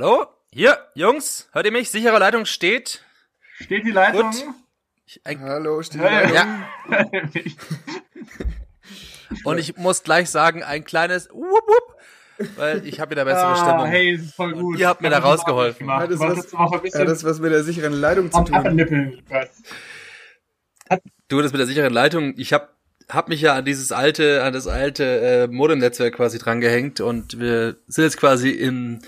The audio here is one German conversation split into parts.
Hallo? Hier, Jungs, hört ihr mich? Sichere Leitung steht. Steht die Leitung? Gut. Ich, ein, Hallo, steht Hey. ja. ja, und ich muss gleich sagen, ein kleines Wupp, Wupp, weil ich habe wieder bessere ah, Stimmung. hey, ist voll gut. ihr habt mir da rausgeholfen. Hat das was- Hat das was mit der sicheren Leitung zu tun? Du, das mit der sicheren Leitung, ich hab, hab mich ja an dieses alte, an das alte äh, Modem-Netzwerk quasi drangehängt und wir sind jetzt quasi im,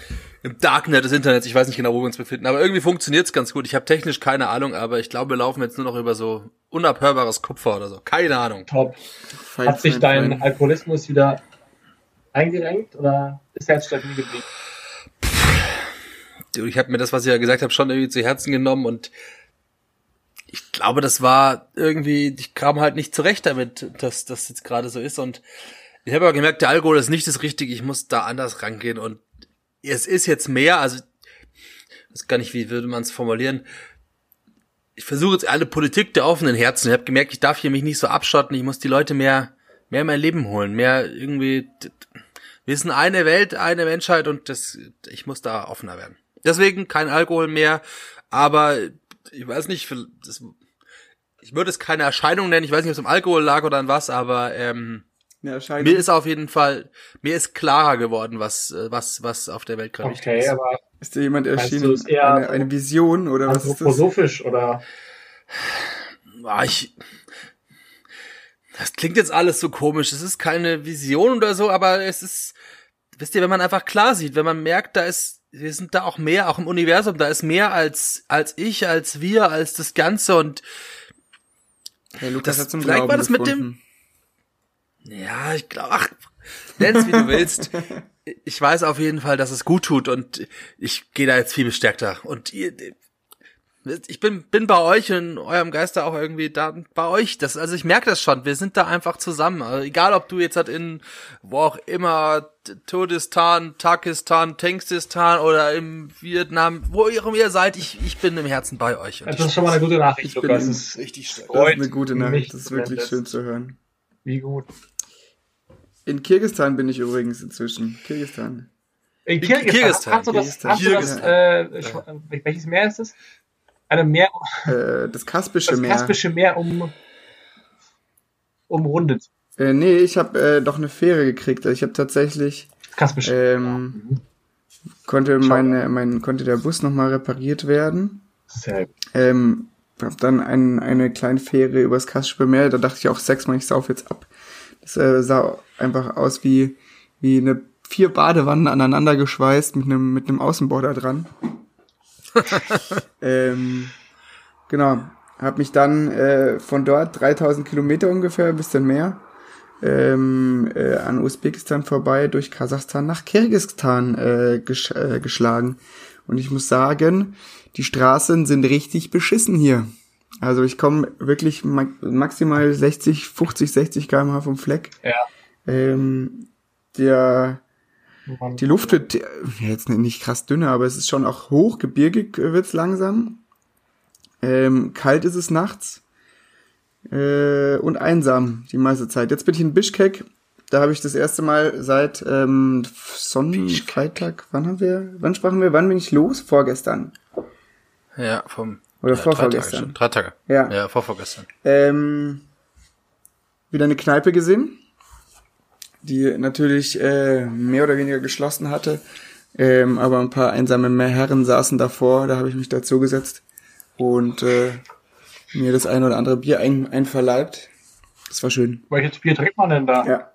im Darknet des Internets. Ich weiß nicht genau, wo wir uns befinden, aber irgendwie funktioniert's ganz gut. Ich habe technisch keine Ahnung, aber ich glaube, wir laufen jetzt nur noch über so unabhörbares Kupfer oder so. Keine Ahnung. Top. Fein, Hat sich fein, dein fein. Alkoholismus wieder eingerenkt oder ist er jetzt stabil geblieben? Du, Ich habe mir das, was ich ja gesagt habe, schon irgendwie zu Herzen genommen und ich glaube, das war irgendwie, ich kam halt nicht zurecht damit, dass das jetzt gerade so ist und ich habe aber gemerkt, der Alkohol ist nicht das Richtige, ich muss da anders rangehen und es ist jetzt mehr, also ich weiß gar nicht, wie würde man es formulieren. Ich versuche jetzt alle Politik der offenen Herzen. Ich habe gemerkt, ich darf hier mich nicht so abschotten, ich muss die Leute mehr, mehr in mein Leben holen, mehr irgendwie, wir sind eine Welt, eine Menschheit und das, ich muss da offener werden. Deswegen kein Alkohol mehr, aber ich weiß nicht, das, ich würde es keine Erscheinung nennen, ich weiß nicht, ob es am Alkohol lag oder an was, aber ähm, Eine Erscheinung. mir ist auf jeden Fall, mir ist klarer geworden, was, äh, was, was auf der Welt gerade Okay, ist. aber ist dir jemand erschienen? du, ist eher Eine, eine Vision oder was ist das? anthroposophisch oder Ah, ich, das klingt jetzt alles so komisch. Es ist keine Vision oder so, aber es ist, wisst ihr, wenn man einfach klar sieht, wenn man merkt, da ist, wir sind da auch mehr, auch im Universum, da ist mehr als, als ich, als wir, als das Ganze und Herr Lukas Das- hat zum vielleicht Glauben war das mit gefunden. Ja, ich glaube, ach, nenn's wie du willst. Ich weiß auf jeden Fall, dass es gut tut und ich gehe da jetzt viel bestärkter. Und ihr, ich bin, bin bei euch in eurem Geister auch irgendwie da bei euch. Das, also ich merke das schon. Wir sind da einfach zusammen. Also egal, ob du jetzt halt in wo auch immer Turdistan, Takistan, Tengstistan oder im Vietnam, wo ihr auch ihr seid, ich, ich bin im Herzen bei euch. Und das ist schon mal eine gute Nachricht, Ich bin Lukas. Das ist richtig stark. Das ist freut eine gute mich Nachricht. Das ist wirklich schön zu hören. Wie gut. In Kirgistan bin ich übrigens inzwischen. Kirgistan. In das, hast du das, äh, welches Meer ist es? Eine Meer, Äh, das Kaspische das Meer. Kaspische Meer um, umrundet. Äh, nee, ich habe äh, doch eine Fähre gekriegt. Also Ich habe tatsächlich Das Kaspische. ähm, konnte Schau. meine, mein konnte der Bus nochmal repariert werden. Sehr gut. Ähm, hab dann ein, eine kleine Fähre übers Kaspische Meer. Da dachte ich auch sechsmal, ich sauf jetzt ab. Das äh, sah einfach aus wie wie eine vier Badewannen aneinander geschweißt mit einem mit einem Außenborder dran. ähm, genau. Hab mich dann äh, von dort 3000 Kilometer ungefähr, bisschen mehr, ähm, äh, an Usbekistan vorbei durch Kasachstan nach Kirgisistan äh, gesch äh, geschlagen. Und ich muss sagen, die Straßen sind richtig beschissen hier. Also ich komme wirklich ma maximal 60, 50, 60 km/h vom Fleck. Ja. Ähm, der, die Luft wird äh, jetzt nicht krass dünner, aber es ist schon auch hoch, gebirgig äh, wird's langsam. Ähm, kalt ist es nachts. Äh, und einsam die meiste Zeit. Jetzt bin ich in Bischkek. Da habe ich das erste Mal seit ähm, Sonnenfreitag, wann haben wir, wann sprachen wir, wann bin ich los? Vorgestern. Ja, vom Oder ja, drei Tage vorvorgestern. schon. Drei Tage. Ja. Ja, vorvorgestern. Ähm, wieder eine Kneipe gesehen, die natürlich äh, mehr oder weniger geschlossen hatte. Ähm, aber ein paar einsame Herren saßen davor, da habe ich mich dazu gesetzt und äh, mir das ein oder andere Bier ein, einverleibt. Das war schön. Welches Bier trinkt man denn da? Ja.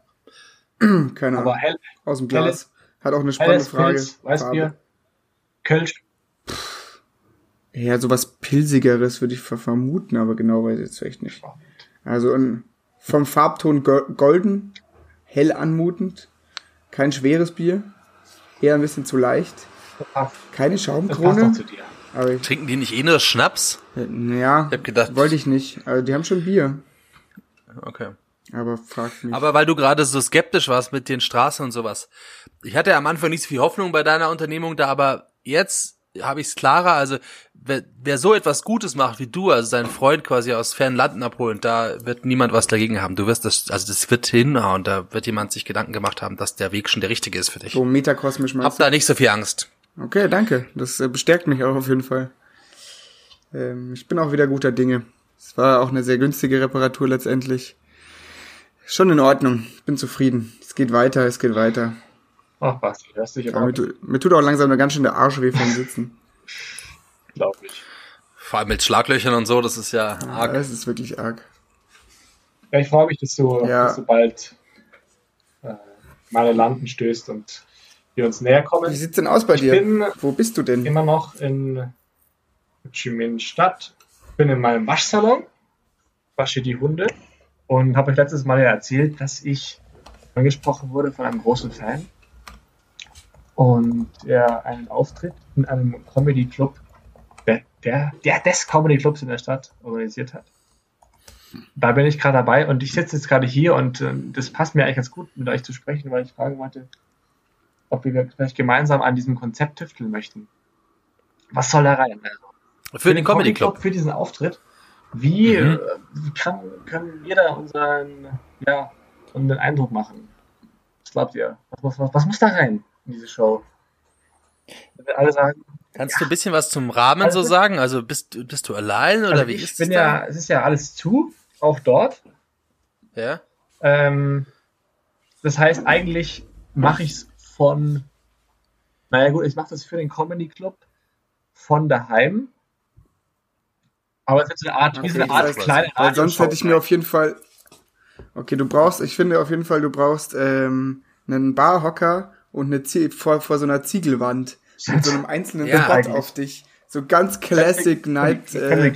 Keine Aber Ahnung. hell, Aus dem Glas. Hat auch eine spannende helles Frage. Pilz, Weißbier. Kölsch. Ja, sowas Pilsigeres würde ich ver- vermuten, aber genau weiß ich jetzt echt nicht. Also vom Farbton go- golden, hell anmutend, kein schweres Bier, eher ein bisschen zu leicht, keine das passt doch Schaumkrone, zu dir. aber ich, Trinken die nicht eh nur Schnaps? ja, Ich hab gedacht- wollte ich nicht. Also die haben schon Bier, Okay. aber fragt mich. Aber weil du gerade so skeptisch warst mit den Straßen und sowas. Ich hatte am Anfang nicht so viel Hoffnung bei deiner Unternehmung da, aber jetzt habe ich es klarer. Also wer, wer so etwas Gutes macht wie du, also seinen Freund quasi aus fernen Landen abholen, da wird niemand was dagegen haben. Du wirst das, also das wird hinhauen. Da wird jemand sich Gedanken gemacht haben, dass der Weg schon der richtige ist für dich. so metakosmisch Hab meinst da nicht so viel Angst. Okay, danke. Das äh, bestärkt mich auch auf jeden Fall. Ähm, ich bin auch wieder guter Dinge. Es war auch eine sehr günstige Reparatur letztendlich. Schon in Ordnung. Ich bin zufrieden. Es geht weiter, es geht weiter. Ach, was, hörst dich Aber aber mir, tu- mir tut auch langsam eine ganz schön der Arsch weh vom Sitzen. unglaublich. Vor allem mit Schlaglöchern und so, das ist ja Ja, arg. das ist wirklich arg. Ja, ich freue mich, dass du, Ja. dass du bald äh, meine Landen stößt und wir uns näher Wie kommen. sieht's denn aus bei Ich dir? bin Wo bist du denn? immer noch in Ho Chi Minh Stadt, bin in meinem Waschsalon, wasche die Hunde und habe euch letztes Mal ja erzählt, dass ich angesprochen wurde von einem großen Fan und er einen Auftritt in einem Comedy Club, der, der, der des Comedy Clubs in der Stadt organisiert hat. Da bin ich gerade dabei und ich sitze jetzt gerade hier und ähm, das passt mir eigentlich ganz gut, mit euch zu sprechen, weil ich fragen wollte, ob wir vielleicht gemeinsam an diesem Konzept tüfteln möchten. Was soll da rein? Also, Für den Comedy Club. Für diesen Auftritt. Wie, Mhm. äh, wie kann, können wir da unseren, ja, unseren Eindruck machen? Was glaubt ihr? Was, muss- was, was muss da rein in diese Show? Wenn wir alle sagen, Kannst du ein bisschen was zum Rahmen so Also- sagen? Also bist, bist du allein oder also wie ich ist bin es ja, es ist ja alles zu, auch dort. da? Ja. Ähm, das heißt, eigentlich mache ich es von, naja gut, ich mache das für den Comedy Club von daheim. Aber es ist so eine Art, wie so eine Okay, Art kleine Weil sonst hätte ich mir auf jeden Fall. Okay, du brauchst, ich finde auf jeden Fall, du brauchst ähm, einen Barhocker und eine Zie vor, vor so einer Ziegelwand mit so einem einzelnen Ja, Spot eigentlich. auf dich. So ganz Classic Night. Äh.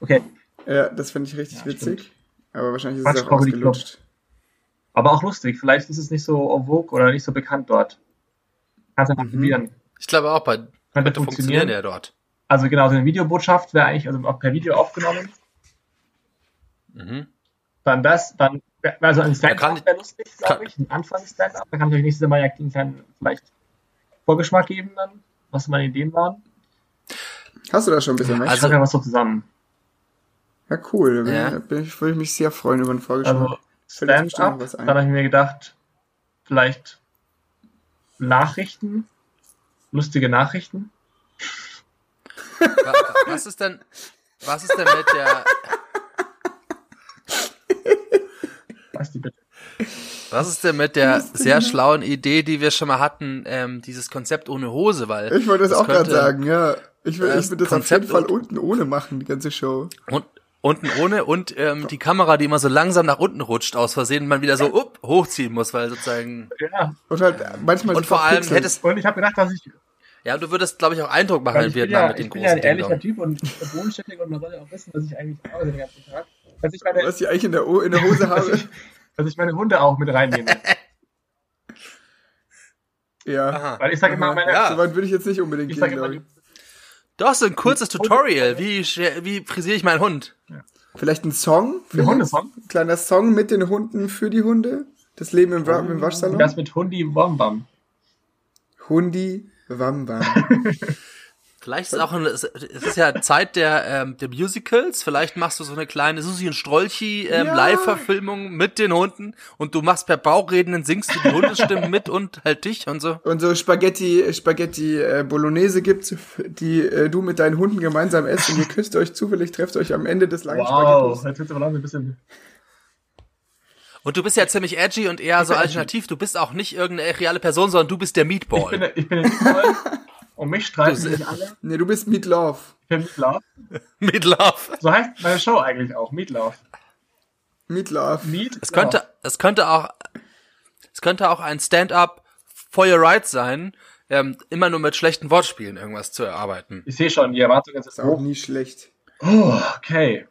Okay, ja, das finde ich richtig Ja, witzig. Aber wahrscheinlich ist Quatsch, es auch ausgelutscht. aber auch lustig. Vielleicht ist es nicht so en vogue oder nicht so bekannt dort. Kannst einfach Mhm. probieren. Ich glaube auch bei Könnte funktionieren ja dort. Also genau, so eine Videobotschaft wäre eigentlich also auch per Video aufgenommen. Mhm. Dann das, dann also ein kann Stand-up ich- wäre lustig, glaube ich. Ein Anfangs-Stand-up. Da kann ich euch nächstes Mal ja einen kleinen vielleicht Vorgeschmack geben dann, was meine Ideen waren. Hast du da schon ein bisschen was? Ich Also- schreibe ja was so zusammen. ja, cool. Ja. bin, bin ich, würde ich mich sehr freuen über einen Vorgeschmack. Also Stand-up, dann habe ich mir gedacht, vielleicht Nachrichten, lustige Nachrichten. Wa- Was ist denn, was ist denn mit der, Was die bitte? Was ist denn mit der sehr schlauen Idee, die wir schon mal hatten, ähm, dieses Konzept ohne Hose, weil ich wollte das, auch gerade sagen, ja. Ich will, Das ich will das auf Konzept jeden Fall und- unten ohne machen, die ganze Show. Und unten ohne und ähm, die Kamera, die immer so langsam nach unten rutscht, aus Versehen man wieder so up, hochziehen muss, weil sozusagen. Ja, Und halt manchmal Und vor allem hättest, und ich habe gedacht, dass ich, ja, du würdest, glaube ich, auch Eindruck machen in Vietnam ja, mit den ich bin ja großen ein ehrlicher Ding Typ und bodenständig und man soll ja auch wissen, dass ich eigentlich arbeite den ganzen Tag. Dass ich meine, was ich eigentlich in der, O- in der Hose dass habe. ich, dass ich meine Hunde auch mit reinnehme. ja. Aha. Weil ich sage immer, meine, Ja. So weit würde ich jetzt nicht unbedingt ich gehen, sage immer, ich. Doch, so ein kurzes Tutorial. Wie, wie frisiere ich meinen Hund? Vielleicht ein Song? die Hundesong, Ein kleiner Song mit den Hunden für die Hunde? Das Leben im, Wa im wie Waschsalon? das mit Hundi Wombam. Hundi Wambam. Vielleicht ist es auch ein, es ist ja Zeit der, ähm, der Musicals. Vielleicht machst du so eine kleine Susi und Strolchi ähm, Ja. Live-Verfilmung mit den Hunden und du machst per Bauchreden, dann singst du die Hundestimmen mit und halt dich und so. Und so Spaghetti, Spaghetti äh, Bolognese gibt's, die äh, du mit deinen Hunden gemeinsam esst und ihr küsst euch zufällig, trefft euch am Ende des langen Wow, Spaghettos. jetzt wird's aber langsam ein bisschen. Und du bist ja ziemlich edgy und eher so alternativ. Du bist auch nicht irgendeine reale Person, sondern du bist der Ich bin, Meatball. ich bin in Und mich streiten Du- nicht alle. Nee, du bist Meat Love. Ich bin Meatloaf. Meatloaf. So heißt meine Show eigentlich auch, Meatloaf. Meat Love. Meat. Es könnte, es könnte auch, es könnte auch ein Stand-up for your rights sein, ähm, immer nur mit schlechten Wortspielen irgendwas zu erarbeiten. Ich sehe schon, die Erwartungen sind Ist auch nie schlecht. Oh, okay.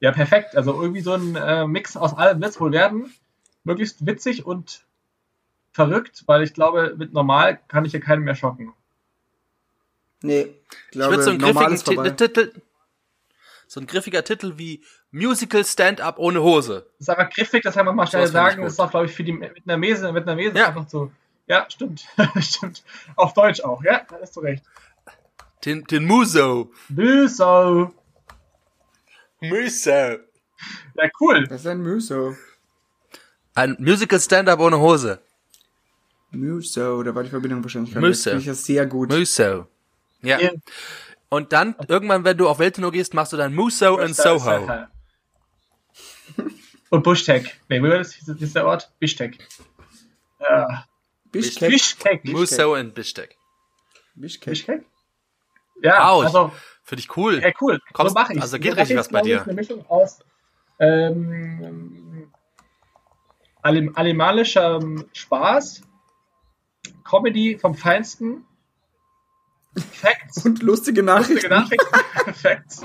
Ja, perfekt. Also irgendwie so ein äh, Mix aus allem wird es wohl werden. Möglichst witzig und verrückt, weil ich glaube, mit normal kann ich hier keinen mehr schocken. Nee, ich Ich glaube, würde so einen griffigen Titel, so ein griffiger Titel wie Musical Stand-up ohne Hose. Das ist aber griffig, das kann man mal schnell sagen. Das ist auch, glaube ich, für die mit einer Mese, mit einer Mese Ja. einfach so. Ja, stimmt. stimmt. Auf Deutsch auch, ja, da hast du recht. Den, den Muso. Büso. Muso. Ja, cool. Das ist ein Muso. Ein Musical Stand-up ohne Hose. Muso, da war die Verbindung wahrscheinlich gerade. Muso. Finde ich das sehr gut. Muso. Ja. Hier. Und dann, irgendwann, wenn du auf Welttour gehst, machst du dann Muso in Soho. Und Bushtek. Nee, wie war das? Ist der Ort? Bishtek. Ja. Bishkek. Muso Bishkek. Bishkek. Bishkek? Ja, Autsch. also, Finde ich cool. ja, cool. Kommst- so mache ich also geht richtig was bei dir. Eine Mischung aus ähm, alim animalischem Spaß, Comedy vom Feinsten, Facts, Und lustige lustige Nachrichten. Nachrichten, Facts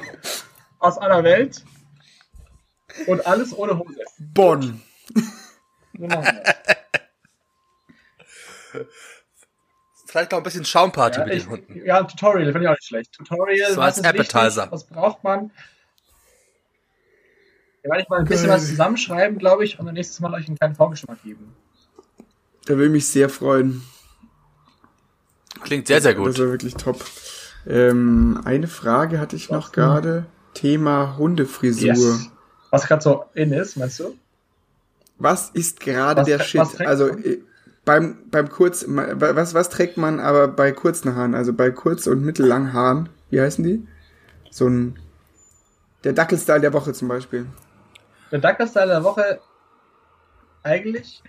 aus aller Welt und alles ohne Hose. Bonn. Wir. Vielleicht noch ein bisschen Schaumparty Ja, mit ich, den Hunden. ja, ein Tutorial, finde ich auch nicht schlecht. Tutorial, So was als ist Appetizer. wichtig, was braucht man? Da werde ich mal ein bisschen was zusammenschreiben, glaube ich, und dann nächstes Mal euch einen kleinen Vorgeschmack geben. Da will mich sehr freuen. Klingt sehr, sehr Das gut. war wirklich top. Ähm, eine Frage hatte ich noch gerade. Thema Hundefrisur. Yes. Was gerade so in ist, meinst du? Was ist gerade der Shit? Also äh, beim beim kurz was was trägt man aber bei kurzen Haaren, also bei kurz und mittellangen Haaren? Wie heißen die? So ein der Dackelstyle der Woche zum Beispiel. Der Dackelstyle der Woche eigentlich.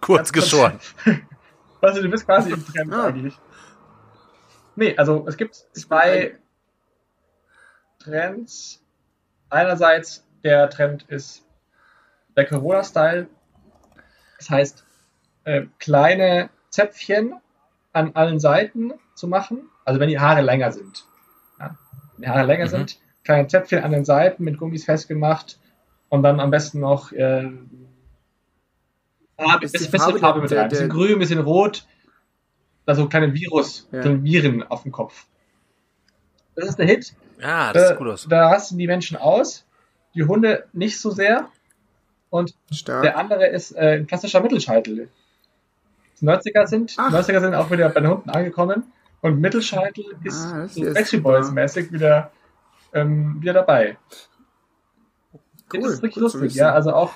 Kurz geschoren. Also du bist quasi im Trend Ah. eigentlich. Nee, also es gibt zwei Trends. Einerseits der Trend ist der Corona-Style. Das heißt, äh, kleine Zäpfchen an allen Seiten zu machen. Also wenn die Haare länger sind. Ja? Wenn die Haare länger Mhm. sind, kleine Zäpfchen an den Seiten mit Gummis festgemacht und dann am besten noch äh, Farbe, Ist die bisschen, bisschen Farbe Farbe der- mit der- rein. Bisschen der- grün, bisschen rot. Da so kleine Virus, Ja. so Viren auf dem Kopf. Das ist der Hit. Ja, das Äh, sieht gut aus. Da rasten die Menschen aus. Die Hunde nicht so sehr. Und Stark. der andere ist äh, ein klassischer Mittelscheitel. Die 90er sind, Ach. 90er sind auch wieder bei den Hunden angekommen. Und Mittelscheitel ist Ah, so ist Backstreet. Boys mäßig wieder, ähm, wieder dabei. Cool, das ist richtig zu lustig, ja. Also auch,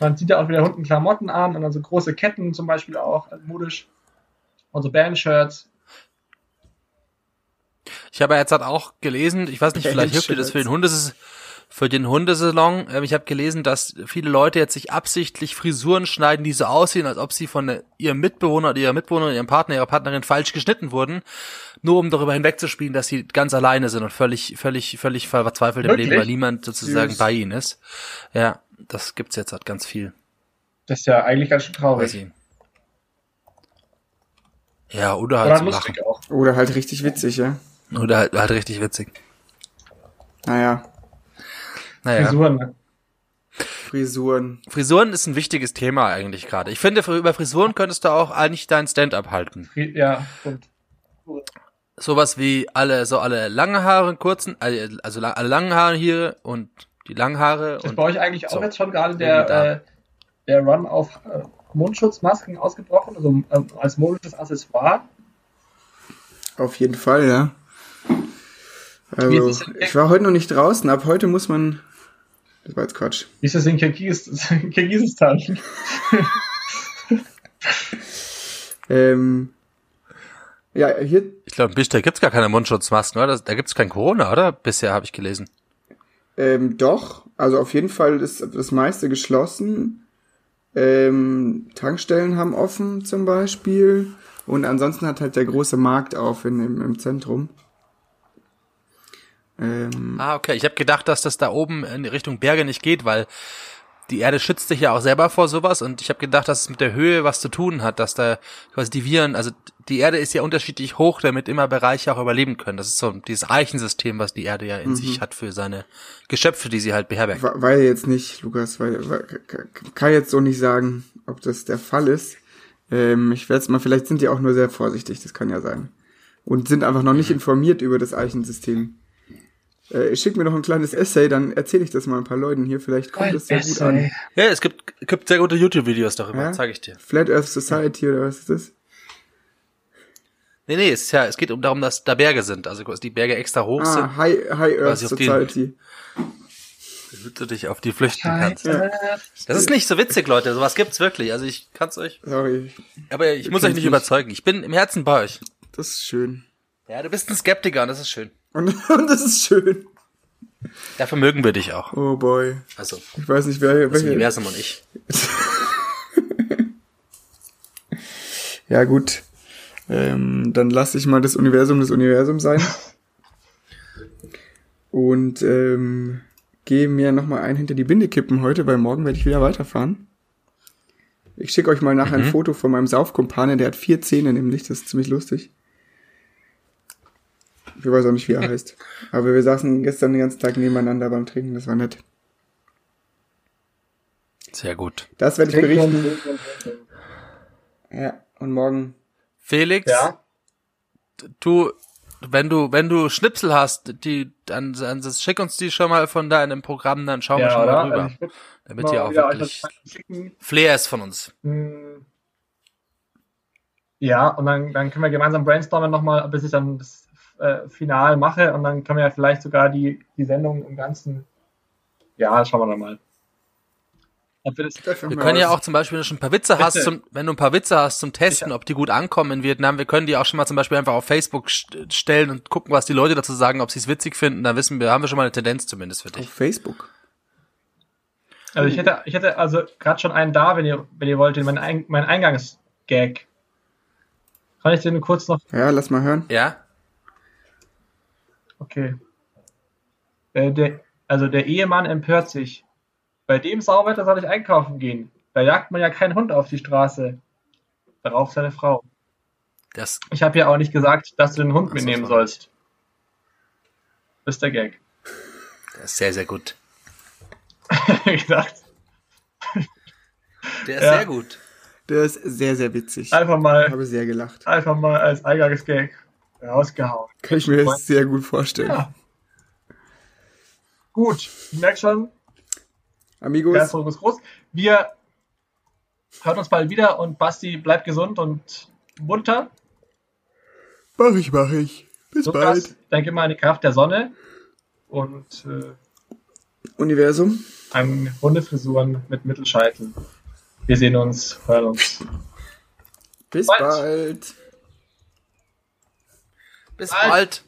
man sieht ja auch wieder Hunden Klamotten an und dann so große Ketten zum Beispiel auch, also modisch. Und so Bandshirts. Ich habe jetzt halt auch gelesen, ich weiß nicht, vielleicht hilft dir das für den Hundes für den Hundesalon. Ähm, Ich habe gelesen, dass viele Leute jetzt sich absichtlich Frisuren schneiden, die so aussehen, als ob sie von ihrem Mitbewohner oder ihrer Mitbewohnerin, ihrem Partner, ihrer Partnerin falsch geschnitten wurden, nur um darüber hinwegzuspielen, dass sie ganz alleine sind und völlig, völlig, völlig verzweifelt im Wirklich? Leben, weil niemand sozusagen Süß. bei ihnen ist. Ja, das gibt's jetzt halt ganz viel. Das ist ja eigentlich ganz schön Weiß traurig. ich. Ja, oder halt Oder zum Lachen. auch. Oder halt richtig witzig, ja. Oder halt, halt richtig witzig. Naja, Naja. Frisuren. ne? Frisuren. Frisuren ist ein wichtiges Thema eigentlich gerade. Ich finde, über Frisuren könntest du auch eigentlich dein Stand-up halten. Ja, stimmt. Sowas wie alle, so alle lange Haare, kurzen, also also alle langen Haare hier und die langen Haare Ist und bei euch eigentlich auch so. jetzt schon gerade der, äh, der Run auf äh, Mundschutzmasken ausgebrochen, also ähm, als modisches Accessoire? Auf jeden Fall, ja. Also, es ich war heute noch nicht draußen, ab heute muss man. Das war jetzt Quatsch. Wie ist das in Kirgis Kirgisistan? Ähm, ja, hier, ich glaube, in Bishkek gibt's gar keine Mundschutzmasken, oder? Da gibt's kein Corona, oder? Bisher habe ich gelesen. Ähm, doch. Also auf jeden Fall ist das meiste geschlossen. Ähm, Tankstellen haben offen zum Beispiel. Und ansonsten hat halt der große Markt auf in, im, im Zentrum. Ähm, Ah, okay. Ich habe gedacht, dass das da oben in Richtung Berge nicht geht, weil die Erde schützt sich ja auch selber vor sowas und ich habe gedacht, dass es mit der Höhe was zu tun hat, dass da quasi die Viren, also die Erde ist ja unterschiedlich hoch, damit immer Bereiche auch überleben können. Das ist so dieses Eichensystem, was die Erde ja in sich hat für seine Geschöpfe, die sie halt beherbergt. we- weiß jetzt nicht, Lukas, weil, weil, kann jetzt so nicht sagen, ob das der Fall ist. Ähm, ich werde es mal, vielleicht sind die auch nur sehr vorsichtig, das kann ja sein. Und sind einfach noch nicht informiert über das Eichensystem. Äh, schick mir doch ein kleines Essay, dann erzähle ich das mal ein paar Leuten hier, vielleicht kommt das sehr gut an. Ja, es gibt, gibt sehr gute YouTube-Videos darüber, Ja? zeige ich dir. Flat Earth Society oder was ist das? Nee, nee, es ist ja, es geht um darum, dass da Berge sind, also dass die Berge extra hoch sind. Ah, High, High Earth Society. damit du dich auf die flüchten kannst. Scheiße. Das ist nicht so witzig, Leute. Sowas gibt's wirklich. Also ich kann's euch. Sorry, Aber ich muss euch nicht mich. überzeugen. Ich bin im Herzen bei euch. das ist schön. Ja, du bist ein Skeptiker und das ist schön. Und, und das ist schön. Dafür mögen wir dich auch. Oh boy. Also, Ich weiß nicht, wer, das welche, Universum und ich. Ja, gut. Ähm, dann lasse ich mal das Universum das Universum sein. Und ähm, gehe mir nochmal ein hinter die Binde kippen heute, weil morgen werde ich wieder weiterfahren. Ich schicke euch mal nachher ein Foto von meinem Saufkumpane, der hat vier Zähne nämlich, das ist ziemlich lustig. Ich weiß auch nicht, wie er heißt. Aber wir saßen gestern den ganzen Tag nebeneinander beim Trinken, das war nett. Sehr gut. Das werde ich berichten. Ja, und morgen. Felix, Ja, du, wenn du, wenn du Schnipsel hast, die, dann, dann schick uns die schon mal von deinem Programm, dann schauen wir ja schon oder? mal rüber. Also damit mal ihr auch wirklich. Flair ist von uns. Hm. Ja, und dann, dann können wir gemeinsam brainstormen nochmal, bis ich dann das äh, Final mache und dann können wir ja vielleicht sogar die, die Sendung im Ganzen. Ja, schauen wir dann mal. Wir das, Wir können ja auch zum Beispiel, wenn du schon ein paar Witze hast, Bitte. zum, wenn du ein paar Witze hast zum Testen, ob die gut ankommen in Vietnam, wir können die auch schon mal zum Beispiel einfach auf Facebook st- stellen und gucken, was die Leute dazu sagen, ob sie es witzig finden. Dann wissen wir, haben wir schon mal eine Tendenz zumindest für Auf dich. Facebook. also ich hätte, ich hätte also gerade schon einen da, wenn ihr, wenn ihr wollt, den- mein, Ein, mein Eingangsgag. Kann ich den kurz noch Ja, lass mal hören. Ja? Okay. Äh, der, also der Ehemann empört sich. Bei dem Sauwetter soll ich einkaufen gehen. Da jagt man ja keinen Hund auf die Straße. Darauf seine Frau. Das, Ich habe ja auch nicht gesagt, dass du den Hund mitnehmen sollst. Das ist der Gag. das ist sehr, sehr gut. gedacht. Der ist Ja. sehr gut. Der ist sehr, sehr witzig. Einfach Ich mal, habe sehr gelacht. einfach mal als Eingangsgag rausgehauen. Kann ich mir das sehr gut vorstellen. Ja. Gut, ich merke schon, der Amigos, Erfolg ist groß. Wir hören uns bald wieder und Basti bleibt gesund und munter. mach ich, mach ich. Bis Lukas, bald. denke mal an die Kraft der Sonne und äh, Universum. an Hundefrisuren mit Mittelscheitel. Wir sehen uns, hören uns. Bis Bald. bald. Bis Bald. bald.